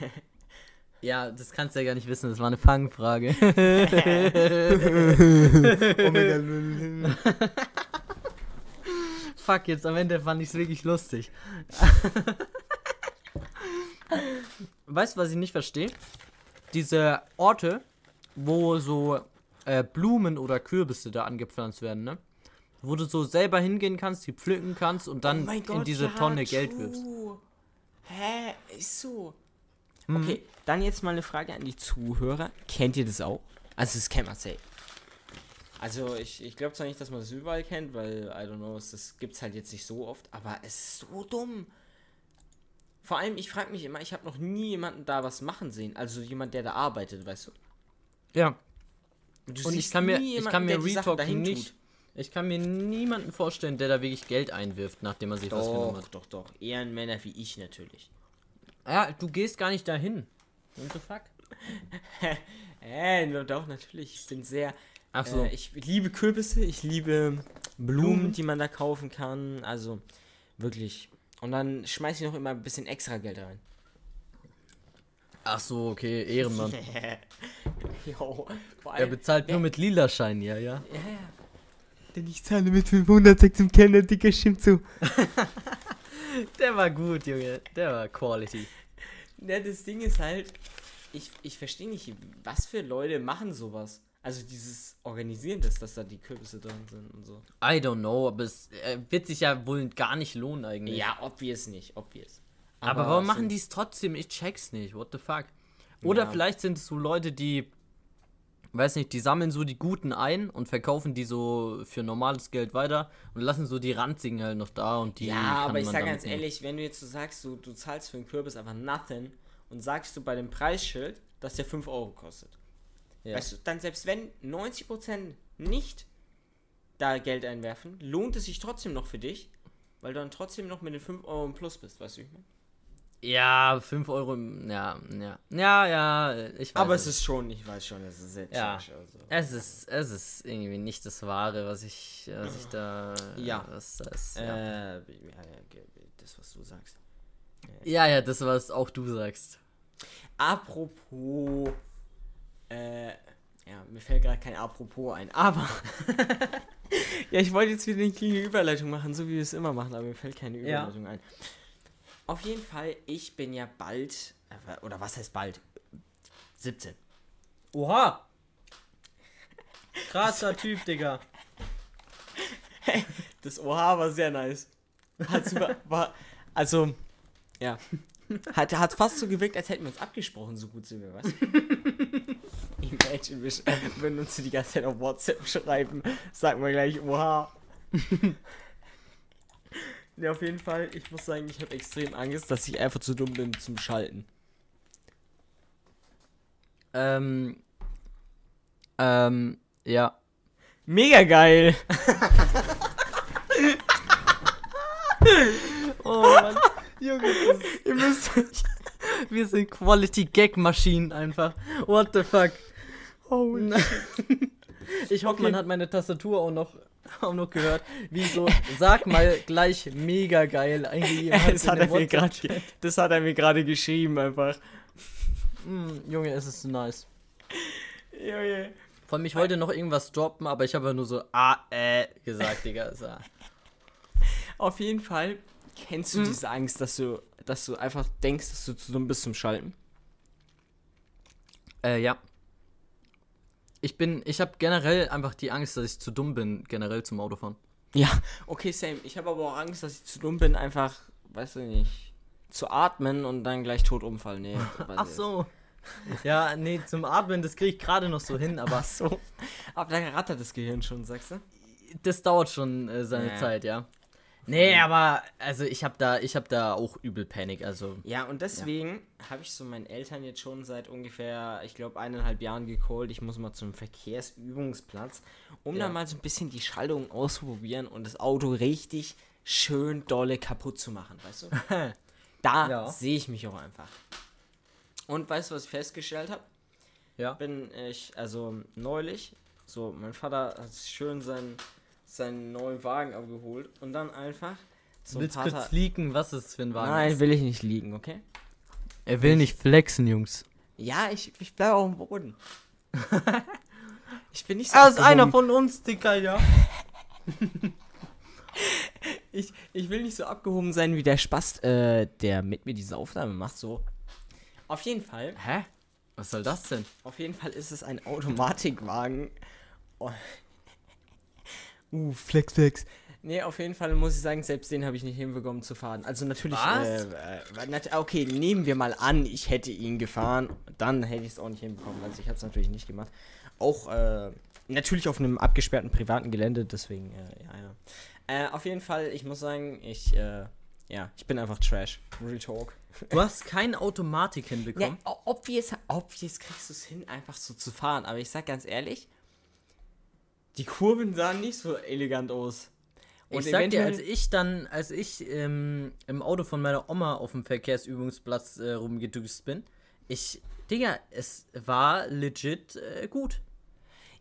Ja, das kannst du ja gar nicht wissen, das war eine Fangfrage. Fuck, jetzt am Ende fand ich es wirklich lustig. weißt du, was ich nicht verstehe? Diese Orte, wo so äh, Blumen oder Kürbisse da angepflanzt werden, ne? Wo du so selber hingehen kannst, die pflücken kannst und dann Oh in Gott, diese ja, Tonne Geld true. wirfst. Hä? Ist so. Mhm. Okay, dann jetzt mal eine Frage an die Zuhörer. Kennt ihr das auch? Also, das kennt man safe. Also, ich, ich glaube zwar nicht, dass man das überall kennt, weil, I don't know, es das gibt's halt jetzt nicht so oft, aber es ist so dumm. Vor allem, ich frage mich immer, ich habe noch nie jemanden da was machen sehen. Also jemand, der da arbeitet, weißt du? Ja, Du und ich kann mir, ich kann mir Retalk nicht. Ich kann mir niemanden vorstellen, der da wirklich Geld einwirft, nachdem er sich was genommen Doch, hat. doch, doch. Ehrenmänner wie ich natürlich. Ja, du gehst gar nicht dahin. What the fuck? Äh, doch, natürlich. Ich bin sehr. Ach so. Äh, ich liebe Kürbisse, ich liebe Blumen, die man da kaufen kann. Also, wirklich. Und dann schmeiße ich noch immer ein bisschen extra Geld rein. Ach so, okay, Ehrenmann. jo, vor Er bezahlt nur mit Lilaschein, ja, ja. Ja, ja. Denn ich zahle mit 500 zum Kenner, Dicker, stimmt so. Der war gut, Junge. Der war Quality. Ja, das Ding ist halt, ich, ich verstehe nicht, was für Leute machen sowas. Also dieses Organisieren das, dass da die Kürbisse drin sind und so. I don't know, aber es äh, wird sich ja wohl gar nicht lohnen eigentlich. Ja, obvious nicht, obvious. Aber, warum so- machen die es trotzdem? Ich check's nicht. What the fuck? Oder Ja. vielleicht sind es so Leute, die, weiß nicht, die sammeln so die Guten ein und verkaufen die so für normales Geld weiter und lassen so die ranzigen halt noch da und die. Ja, aber ich sag ganz nehmen. ehrlich, wenn du jetzt so sagst, du, du zahlst für einen Kürbis einfach nothing und sagst du bei dem Preisschild, dass der 5 Euro kostet. Ja. Weißt du, dann selbst wenn 90% nicht da Geld einwerfen, lohnt es sich trotzdem noch für dich, weil du dann trotzdem noch mit den 5 Euro im Plus bist, weißt du, ich meine? Ja, 5 Euro, ja, ja. Ja, ja, ich weiß. Aber es ist schon, ich weiß schon, es ist sehr Ja. also. Es ist, es ist irgendwie nicht das Wahre, was ich, was ich da. Ja. Was das, ja. Äh, ja, ja, ge- das, was du sagst. ja, ja, das, was auch du sagst. Apropos, äh, ja, mir fällt gerade kein Apropos ein, aber ja, ich wollte jetzt wieder eine kleine Überleitung machen, so wie wir es immer machen, aber mir fällt keine Ja. Überleitung ein. Auf jeden Fall, ich bin ja bald, äh, oder was heißt bald? 17. Oha! Krasser Typ, Digga. Das Oha war sehr nice. Hat super, war, also, ja. Hat, hat fast so gewirkt, als hätten wir uns abgesprochen, so gut sind wir, was? Imagine, wir würden uns die ganze Zeit auf WhatsApp schreiben, sagen wir gleich Oha. Ja, auf jeden Fall, ich muss sagen, ich habe extrem Angst, dass ich einfach zu dumm bin zum Schalten. Ähm. Ähm, ja. Mega geil! Oh Mann. Junge, Ihr müsst euch. wir sind Quality Gag Maschinen einfach. What the fuck? Oh, Ich hoffe, Okay. man hat meine Tastatur auch noch, auch noch gehört, wie so, sag mal gleich mega geil eingegeben hat das, hat er mir grad, das hat er mir gerade geschrieben, einfach. Mm, Junge, es ist nice. Junge. Vor allem, ich wollte noch irgendwas droppen, aber ich habe nur so ah, äh gesagt, Digga. So. Auf jeden Fall kennst du Mhm. diese Angst, dass du, dass du einfach denkst, dass du zu dumm bist zum Schalten. Äh, ja. Ich bin, ich habe generell einfach die Angst, dass ich zu dumm bin, generell zum Autofahren. Ja, okay, same. Ich habe aber auch Angst, dass ich zu dumm bin, einfach, weißt du nicht, zu atmen und dann gleich tot umfallen. Nee, weiß Ach ich so. Ja, nee, zum Atmen, das kriege ich gerade noch so hin, aber nicht. so. Aber da rattert das Gehirn schon, sagst du? das dauert schon äh, seine Ja. Zeit, ja. Nee, aber also ich habe da, ich habe da auch übel Panik, also Ja, und deswegen habe ich so meinen Eltern jetzt schon seit ungefähr, ich glaube, eineinhalb Jahren gecallt. Ich muss mal zum Verkehrsübungsplatz, um Ja. da mal so ein bisschen die Schaltung auszuprobieren und das Auto richtig schön dolle kaputt zu machen, weißt du? Da Ja. sehe ich mich auch einfach. Und weißt du, was ich festgestellt habe? ja. Bin ich, also neulich, so, mein Vater hat schön seinen, seinen neuen Wagen abgeholt und dann einfach ein Willst paar kurz leaken, was es für ein Wagen Nein, ist? will ich nicht liegen, okay? Er will nicht flexen, Jungs. Ja, ich, ich bleibe auf dem Boden. ich bin nicht so Er ist einer von uns, Dicker, ja. ich, ich will nicht so abgehoben sein wie der Spast, äh, der mit mir diese Aufnahme macht. So. Auf jeden Fall. Hä? Was soll das denn? Auf jeden Fall ist es ein Automatikwagen. Oh. Uh, Flex, Flex. Nee, auf jeden Fall muss ich sagen, selbst den habe ich nicht hinbekommen zu fahren. Also natürlich. Was? Äh, äh, okay, nehmen wir mal an, ich hätte ihn gefahren. Dann hätte ich es auch nicht hinbekommen. Also ich habe es natürlich nicht gemacht. Auch äh, natürlich auf einem abgesperrten privaten Gelände, deswegen, äh, ja, ja. Äh, auf jeden Fall, ich muss sagen, ich, äh, ja, ich bin einfach Trash. Real Talk. Du hast keine Automatik Ja, hinbekommen. o- obvious, obvious kriegst du es hin, einfach so zu fahren. Aber ich sag ganz ehrlich, die Kurven sahen nicht so elegant aus. ich sag dir, als ich dann, als ich ähm, im Auto von meiner Oma auf dem Verkehrsübungsplatz äh, rumgedüst bin, ich, Digga, es war legit äh, gut.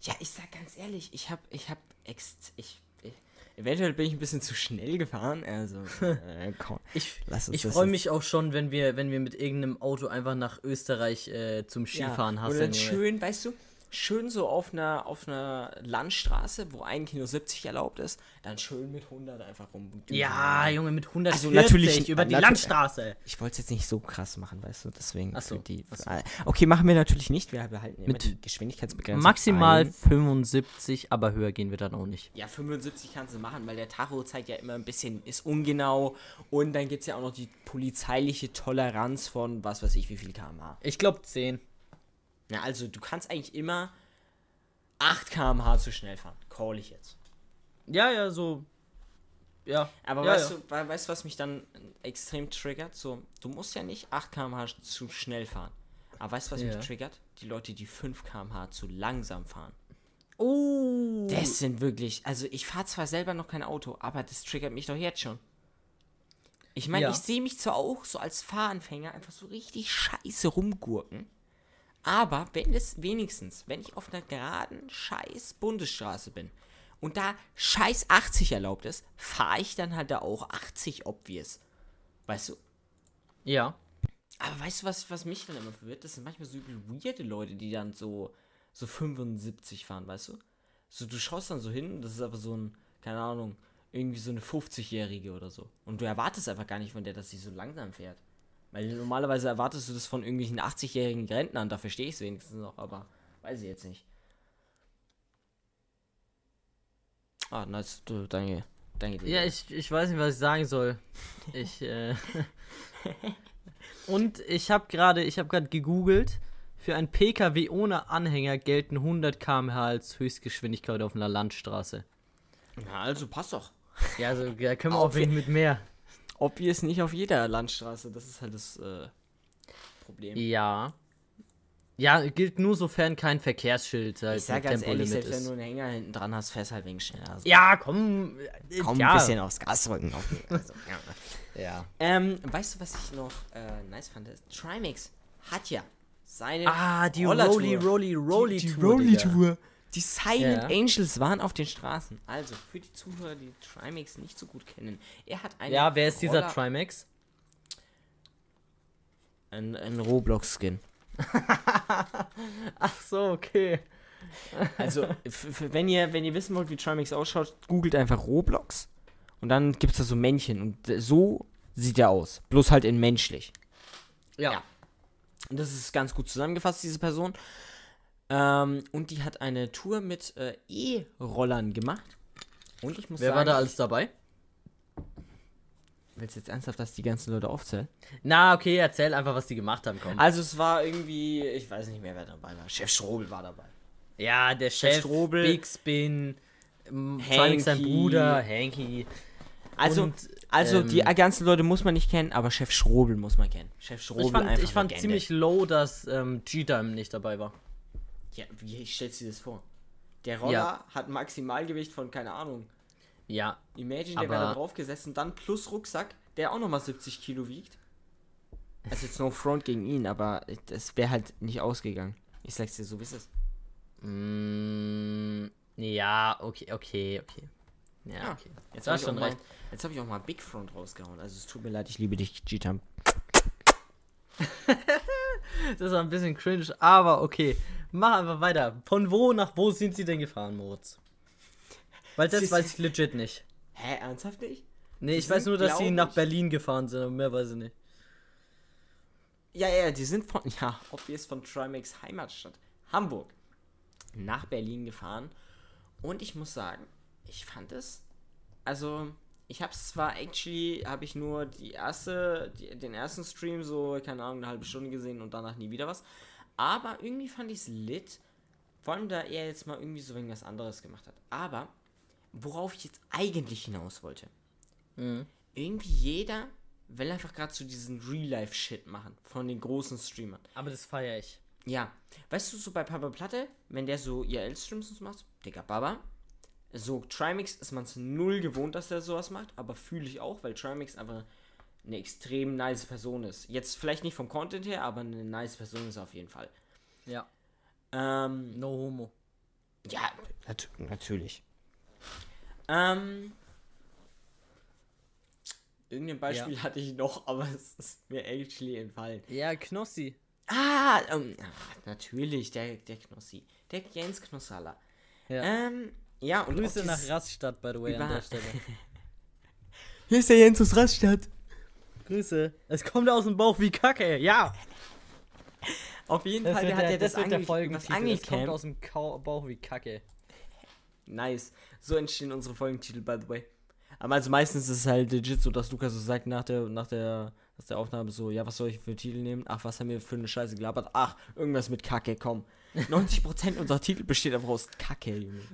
Ja, ich sag ganz ehrlich, ich hab, ich hab ex, ich, ich, eventuell bin ich ein bisschen zu schnell gefahren. Also, äh, komm, Ich, lass uns ich freue mich auch schon, wenn wir, wenn wir mit irgendeinem Auto einfach nach Österreich äh, zum Skifahren ja, hasseln. Oder schön, weißt du, schön so auf einer, auf einer Landstraße, wo eigentlich nur 70 erlaubt ist, dann schön mit 100 einfach rum. Ja, Junge, mit 140 Also natürlich- über die Landstraße. Ich wollte es jetzt nicht so krass machen, weißt du, deswegen. Ach so, die, so. äh, okay, machen wir natürlich nicht. Wir behalten immer Mit die Geschwindigkeitsbegrenzung. Maximal ein. 75, aber höher gehen wir dann auch nicht. Ja, 75 kannst du machen, weil der Tacho zeigt ja immer ein bisschen, ist ungenau. Und dann gibt es ja auch noch die polizeiliche Toleranz von was weiß ich, wie viel km/h. Ich glaube 10. Ja, also du kannst eigentlich immer 8 km/h zu schnell fahren. Call ich jetzt. Ja, ja, so. Ja. Aber ja, weißt, ja. Du, we- weißt du, was mich dann extrem triggert? So, du musst ja nicht 8 km/h zu schnell fahren. Aber weißt du, was Ja. mich triggert? Die Leute, die 5 km/h zu langsam fahren. Oh. Das sind wirklich, also ich fahre zwar selber noch kein Auto, aber das triggert mich doch jetzt schon. Ich meine, Ja. ich sehe mich zwar auch so als Fahranfänger einfach so richtig scheiße rumgurken, aber wenn es wenigstens, wenn ich auf einer geraden scheiß Bundesstraße bin und da scheiß 80 erlaubt ist, fahre ich dann halt da auch 80 obvious. Weißt du? Ja. Aber weißt du, was, was mich dann immer verwirrt? Das sind manchmal so übel weirde Leute, die dann so, so 75 fahren, weißt du? So, du schaust dann so hin, das ist aber so ein, keine Ahnung, irgendwie so eine 50-Jährige oder so. Und du erwartest einfach gar nicht von der, dass sie so langsam fährt. Weil normalerweise erwartest du das von irgendwelchen 80-jährigen Rentnern, da verstehe ich es wenigstens noch, aber weiß ich jetzt nicht. Ah, nice, du, danke. Danke dir. Ja, ich, ich weiß nicht, was ich sagen soll. Ich, äh. Und ich habe gerade, ich habe gerade gegoogelt. Für ein PKW ohne Anhänger gelten 100 km/h als Höchstgeschwindigkeit auf einer Landstraße. Na, also passt doch. Ja, also da können wir Auf auch wenig mit mehr. Obvious nicht auf jeder Landstraße, das ist halt das äh, Problem. Ja. Ja, gilt nur sofern kein Verkehrsschild halt Ich sag ganz ehrlich, Tempolimit selbst wenn ist. du einen Hänger hinten dran hast, fährst halt wegen schneller. Also Ja, komm. äh, komm ja. ein bisschen aufs Gas drücken. Also, ja. Ja. ähm, weißt du, was ich noch äh, nice fand? Trimix hat ja seine Ah, die Rollertour. Rolly, Rolly, Rolly die, die Tour. Die Silent Ja. Angels waren auf den Straßen. Also, für die Zuhörer, die Trimix nicht so gut kennen, er hat eine Ja, wer ist dieser Roller- Trimax? Ein, ein Roblox-Skin. Ach so, okay. Also, wenn ihr, wenn ihr wissen wollt, wie Trimix ausschaut, googelt einfach Roblox. Und dann gibt es da so Männchen. Und so sieht er aus. Bloß halt in menschlich. Ja. Ja. Das ist ganz gut zusammengefasst, diese Person. Ähm, und die hat eine Tour mit äh, E-Rollern gemacht. Und ich muss Wer sagen, war da alles dabei? Willst du jetzt ernsthaft, dass die ganzen Leute aufzählen? Na, okay, erzähl einfach, was die gemacht haben, komm. Also es war irgendwie, ich weiß nicht mehr, wer dabei war. Chef Strobel war dabei. Ja, der Chef, Strobel, Big Spin, Sonic sein Hanky. Bruder, Hanky. Also, Und, also ähm, die ganzen Leute muss man nicht kennen, aber Chef Strobel muss man kennen. Chef Strobel Ich fand, ich fand ziemlich low, dass ähm, G-Time nicht dabei war. Ja, wie stellst du dir das vor? Der Roller Ja. hat ein Maximalgewicht von, keine Ahnung. Ja, Imagine, der wäre da drauf gesessen, dann plus Rucksack, der auch nochmal 70 Kilo wiegt. Also jetzt no front gegen ihn, aber das wäre halt nicht ausgegangen. Ich sag's dir so, wie es ist. mm, ja, okay, okay, okay. Ja, okay. Jetzt habe auch schon mal- recht. jetzt hab ich auch mal Big Front rausgehauen. Also es tut mir leid, ich liebe dich, G-Tam. Das war ein bisschen cringe, aber okay. Mach einfach weiter. Von wo nach wo sind sie denn gefahren, Moritz? Weil das weiß ich legit nicht. Hä, ernsthaft nicht? Nee, Sie ich weiß nur, dass sie nach Berlin gefahren sind, aber mehr weiß ich nicht. Ja, ja, die sind von, ja, obvious von Trimax Heimatstadt, Hamburg, nach Berlin gefahren. Und ich muss sagen, ich fand es, also, ich habe es zwar actually, habe ich nur die erste, die, den ersten Stream so, keine Ahnung, eine halbe Stunde gesehen und danach nie wieder was. Aber irgendwie fand ich es lit, vor allem da er jetzt mal irgendwie so irgendwas anderes gemacht hat. Aber, worauf ich jetzt eigentlich hinaus wollte, irgendwie jeder will einfach gerade so diesen Real-Life-Shit machen von den großen Streamern. Aber das feiere ich. Ja, weißt du, so bei Papa Platte, wenn der so IRL-Streams und so macht, Digga, Baba. So, Trimix ist man es null gewohnt, dass der sowas macht, aber fühle ich auch, weil Trimix einfach eine extrem nice Person ist. Jetzt vielleicht nicht vom Content her, aber eine nice Person ist auf jeden Fall. Ja. Ähm, No homo. ja, nat natürlich. Ähm, irgendein Beispiel hatte ich noch, aber es ist mir actually entfallen. Ja, Knossi. Ah, ähm, ah, natürlich, der, der Knossi. Der Jens Knossalla. Ja. Ähm, ja, und Grüße nach Raststadt, by the way, an der Stelle. Hier ist der Jens aus Raststadt. Grüße. Es kommt aus dem Bauch wie Kacke, ja. Auf jeden Das Fall, der hat der, ja das das, Angel das Folgentitel. Es kommt aus dem Kau Bauch wie Kacke. Nice. So entstehen unsere Folgentitel, by the way. Aber also meistens ist es halt legit so, dass Lukas so sagt nach der, nach der, nach der Aufnahme so, ja, was soll ich für Titel nehmen? Ach, was haben wir für eine Scheiße gelabert? Ach, irgendwas mit Kacke, komm. 90% unserer Titel besteht einfach aus Kacke, Junge.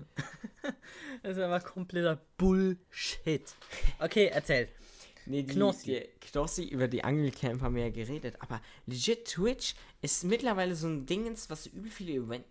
Das ist einfach kompletter Bullshit. Okay, erzähl. Nee, die, Knossi. Die, Knossi, über die Angelcamp haben wir ja geredet, aber legit Twitch ist mittlerweile so ein Dingens, was übel viele Event,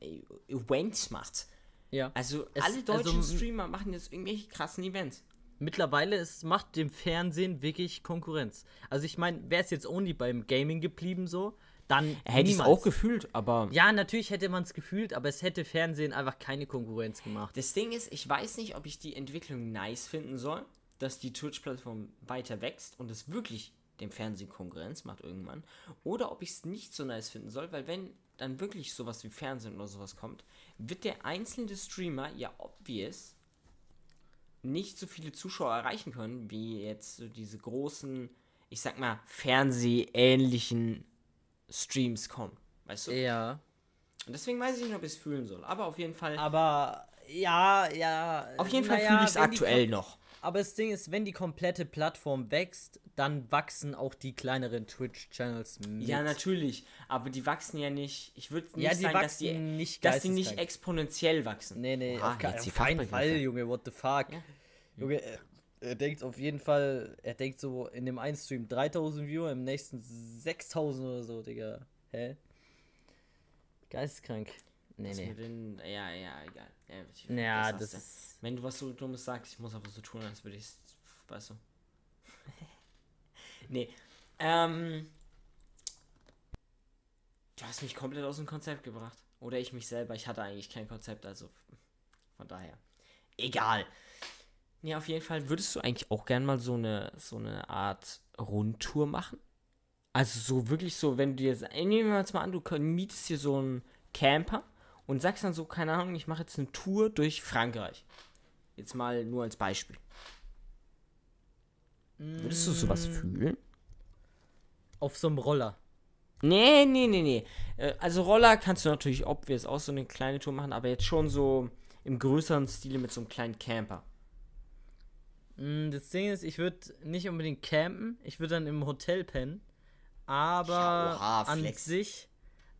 Events macht. Ja. Also Es- alle deutschen also, Streamer machen jetzt irgendwelche krassen Events. Mittlerweile es macht dem Fernsehen wirklich Konkurrenz. Also ich meine, wäre es jetzt only beim Gaming geblieben so, dann Hätte ich es auch gefühlt, aber Ja, natürlich hätte man es gefühlt, aber es hätte Fernsehen einfach keine Konkurrenz gemacht. das Ding ist, ich weiß nicht, ob ich die Entwicklung nice finden soll, dass die Twitch-Plattform weiter wächst und es wirklich dem Fernsehen Konkurrenz macht irgendwann, oder ob ich es nicht so nice finden soll, weil wenn dann wirklich sowas wie Fernsehen oder sowas kommt, wird der einzelne Streamer ja obvious nicht so viele Zuschauer erreichen können, wie jetzt so diese großen, ich sag mal, Fernsehähnlichen Streams kommen. Weißt du? Ja. Und deswegen weiß ich nicht, ob ich es fühlen soll. Aber auf jeden Fall. Aber ja, ja. auf jeden Fall naja, fühle ich es aktuell noch. Aber das Ding ist, wenn die komplette Plattform wächst, dann wachsen auch die kleineren Twitch-Channels mit. Ja, natürlich. Aber die wachsen ja nicht. Ich würde nicht Ja, die sagen, dass die, wachsen nicht dass die nicht exponentiell wachsen. Nee, nee, Oha, auf, die auf keinen Fachbegriffe. Fall, Junge, what the fuck. Ja. Junge, er, er denkt auf jeden Fall, er denkt so in dem einen Stream 3000 Viewer, im nächsten 6000 oder so, Digga. Hä? Geisteskrank. Nee, nee. den, ja, ja, egal. Ja, Ja, das du. ist. Wenn du was so Dummes sagst, ich muss einfach so tun, als würde ich es. Weißt du. nee. Ähm. Du hast mich komplett aus dem Konzept gebracht. Oder ich mich selber. Ich hatte eigentlich kein Konzept, also. Von daher. Egal. Ja, auf jeden Fall. Würdest du eigentlich auch gern mal so eine, so eine Art Rundtour machen? Also so wirklich so, wenn du dir, nehmen wir jetzt mal an, du mietest hier so einen Camper und sagst dann so, keine Ahnung, ich mache jetzt eine Tour durch Frankreich. Jetzt mal nur als Beispiel. Würdest du sowas fühlen? Auf so einem Roller. Nee, nee, nee, nee. Äh, Also Roller kannst du natürlich obvious auch so eine kleine Tour machen, aber jetzt schon so im größeren Stile mit so einem kleinen Camper. Mm, Das Ding ist, ich würde nicht unbedingt campen, ich würde dann im Hotel pennen. Aber oha, an sich,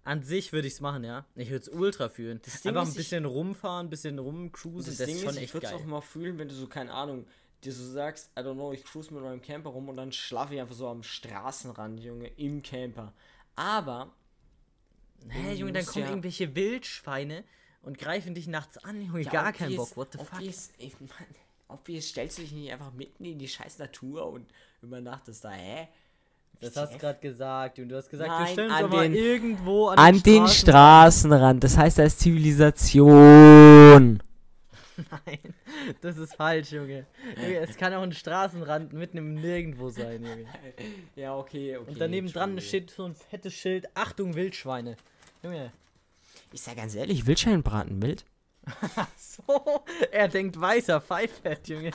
an sich würde ich es machen, ja. Ich würde es ultra fühlen. Einfach ist, ein ich- bisschen rumfahren, ein bisschen rumcruisen, Das, das, Ding ist schon ist, ich echt würde es geil. auch mal fühlen, wenn du so, keine Ahnung, dir so sagst, I don't know, ich cruise mit meinem Camper rum und dann schlafe ich einfach so am Straßenrand, Junge, im Camper. Aber, Hä, du Junge, dann kommen ja- irgendwelche Wildschweine und greifen dich nachts an, Junge, gar keinen Bock, what the fuck. Obvious, ich mein, obvious stellst du dich nicht einfach mitten in die scheiß Natur und übernachtest da, hä? Das hast du gerade gesagt, Junge, du hast gesagt, Nein, du stimmst an den- irgendwo an, An den Straßen- Straßenrand, das heißt, da ist Zivilisation. Nein, das ist falsch, Junge. Junge. Es kann auch ein Straßenrand mitten im Nirgendwo sein, Junge. Ja, okay, okay. Und daneben dran steht so ein fettes Schild, Achtung Wildschweine. Junge. Ich sag ganz ehrlich, Wildscheinbraten wild? So, er denkt weißer Pfeifett, Junge.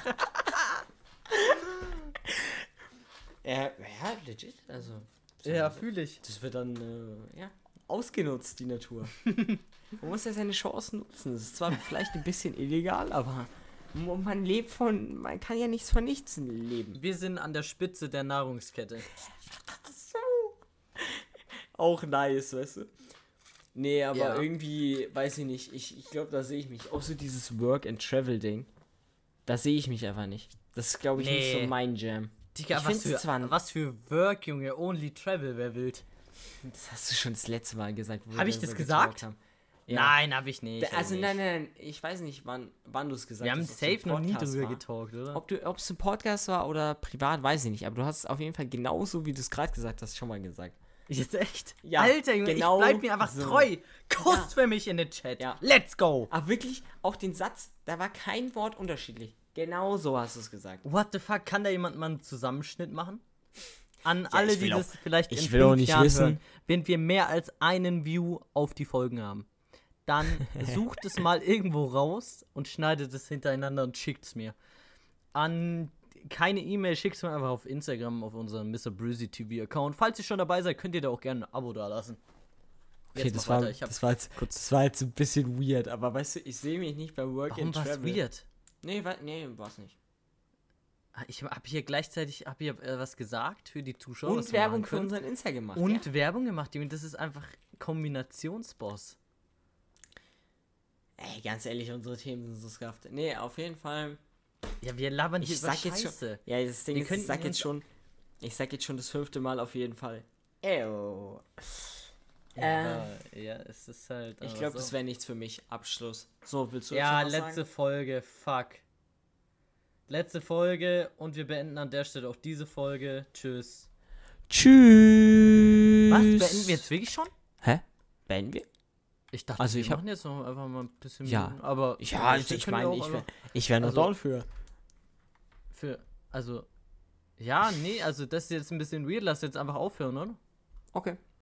Ja, ja, legit. Also. Ja, fühle ich. Das wird dann, äh, ja, ausgenutzt, die Natur. Man muss ja seine Chancen nutzen. Das ist zwar vielleicht ein bisschen illegal, aber man lebt von, man kann ja nichts von nichts leben. Wir sind an der Spitze der Nahrungskette. So. Auch nice, weißt du? Nee, aber Ja. irgendwie, weiß ich nicht, ich, ich glaube, da sehe ich mich. Auch so dieses Work-and-Travel-Ding. Da sehe ich mich einfach nicht. Das ist, glaube ich, nicht Nee. so mein Jam. Digga, Ich was für, zwar- was für Work, Junge. Only Travel, wer wild. Das hast du schon das letzte Mal gesagt. wo Hab wir ich das so gesagt? haben. Ja. Nein, hab ich nicht. Ich Also nicht. nein, nein, nein, ich weiß nicht, wann, wann du es gesagt Wir haben hast. ob's im safe noch nie drüber getalkt, oder? Ob es ein Podcast war oder privat, weiß ich nicht. Aber du hast es auf jeden Fall genauso, wie du es gerade gesagt hast, schon mal gesagt. Jetzt echt? Ja, Alter, Junge, genau ich bleib mir einfach so. treu. Kuss Ja. für mich in den Chat. Ja. Let's go. Aber wirklich, auch den Satz, da war kein Wort unterschiedlich. Genau so hast du es gesagt. What the fuck, kann da jemand mal einen Zusammenschnitt machen? An alle, ich will die auch- das vielleicht ich in will auch fünf nicht Jahren wissen. hören, wenn wir mehr als einen View auf die Folgen haben, dann sucht es mal irgendwo raus und schneidet es hintereinander und schickt es mir. An keine E-Mail, schickt es mir einfach auf Instagram, auf unseren Mr. Bruzy TV Account. Falls ihr schon dabei seid, könnt ihr da auch gerne ein Abo da lassen. Okay, das war, das, war jetzt, das war jetzt ein bisschen weird, aber weißt du, ich sehe mich nicht beim Work Warum and Travel. weird? Nee, wa nee, war's nicht. Ah, Ich habe hier gleichzeitig hab hier, äh, was gesagt für die Zuschauer. Und Werbung für unseren Insta gemacht. Und ja. Werbung gemacht. Das ist einfach Kombinationsboss. Ey, ganz ehrlich, unsere Themen sind so scuffed. Nee, auf jeden Fall. Ja, wir labern hier Ich über sag jetzt schon. Ja, das Ding Wir ist, ich sag jetzt schon. Ich sag jetzt schon das fünfte Mal auf jeden Fall. Ew. Ja, Äh, ja, es ist halt. ich glaube, so. das wäre nichts für mich. Abschluss. So, willst du Ja, letzte sagen? Folge, fuck. Letzte Folge und wir beenden an der Stelle auch diese Folge. Tschüss. Tschüss. Was? Beenden wir jetzt wirklich schon? Hä? Beenden wir? Ich dachte, Also wir ich hab- machen jetzt noch einfach mal ein bisschen. Ja. Minuten, aber. Ja, wir also ich meine, auch ich wäre ich wär noch Also- down für. Für. Also. Ja, nee, also das ist jetzt ein bisschen weird. Lass jetzt einfach aufhören, oder? Okay.